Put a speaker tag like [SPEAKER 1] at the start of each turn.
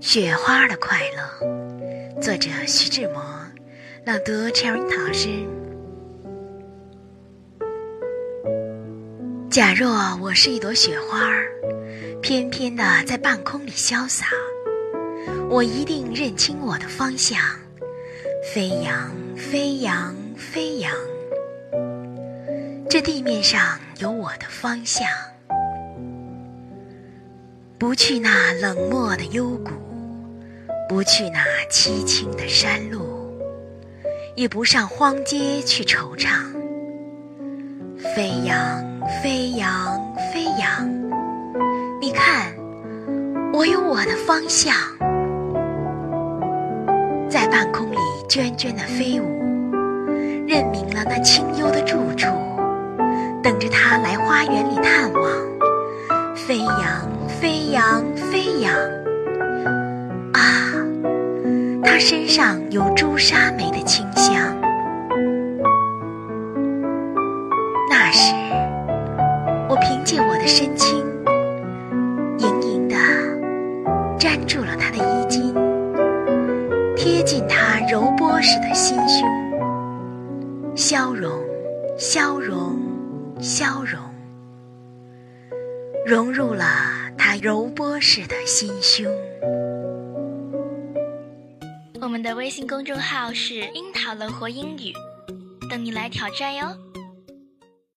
[SPEAKER 1] 雪花的快乐，作者徐志摩，朗读 Cherry 老师。假若我是一朵雪花，翩翩的在半空里潇洒，我一定认清我的方向，飞扬，飞扬，飞扬。这地面上有我的方向，不去那冷漠的幽谷，不去那凄清的山路，也不上荒街去惆怅。飞扬，飞扬，飞扬！你看，我有我的方向，在半空里涓涓的飞舞，认明了那清幽的住处。等着他来花园里探望，飞扬，飞扬，飞扬。啊，他身上有朱砂梅的清香。那时，我凭借我的身轻，盈盈的粘住了他的衣襟，贴近他柔波似的心胸，消融，消融。消融，融入了他柔波式的心胸。
[SPEAKER 2] 我们的微信公众号是“樱桃乐活英语”，等你来挑战哟。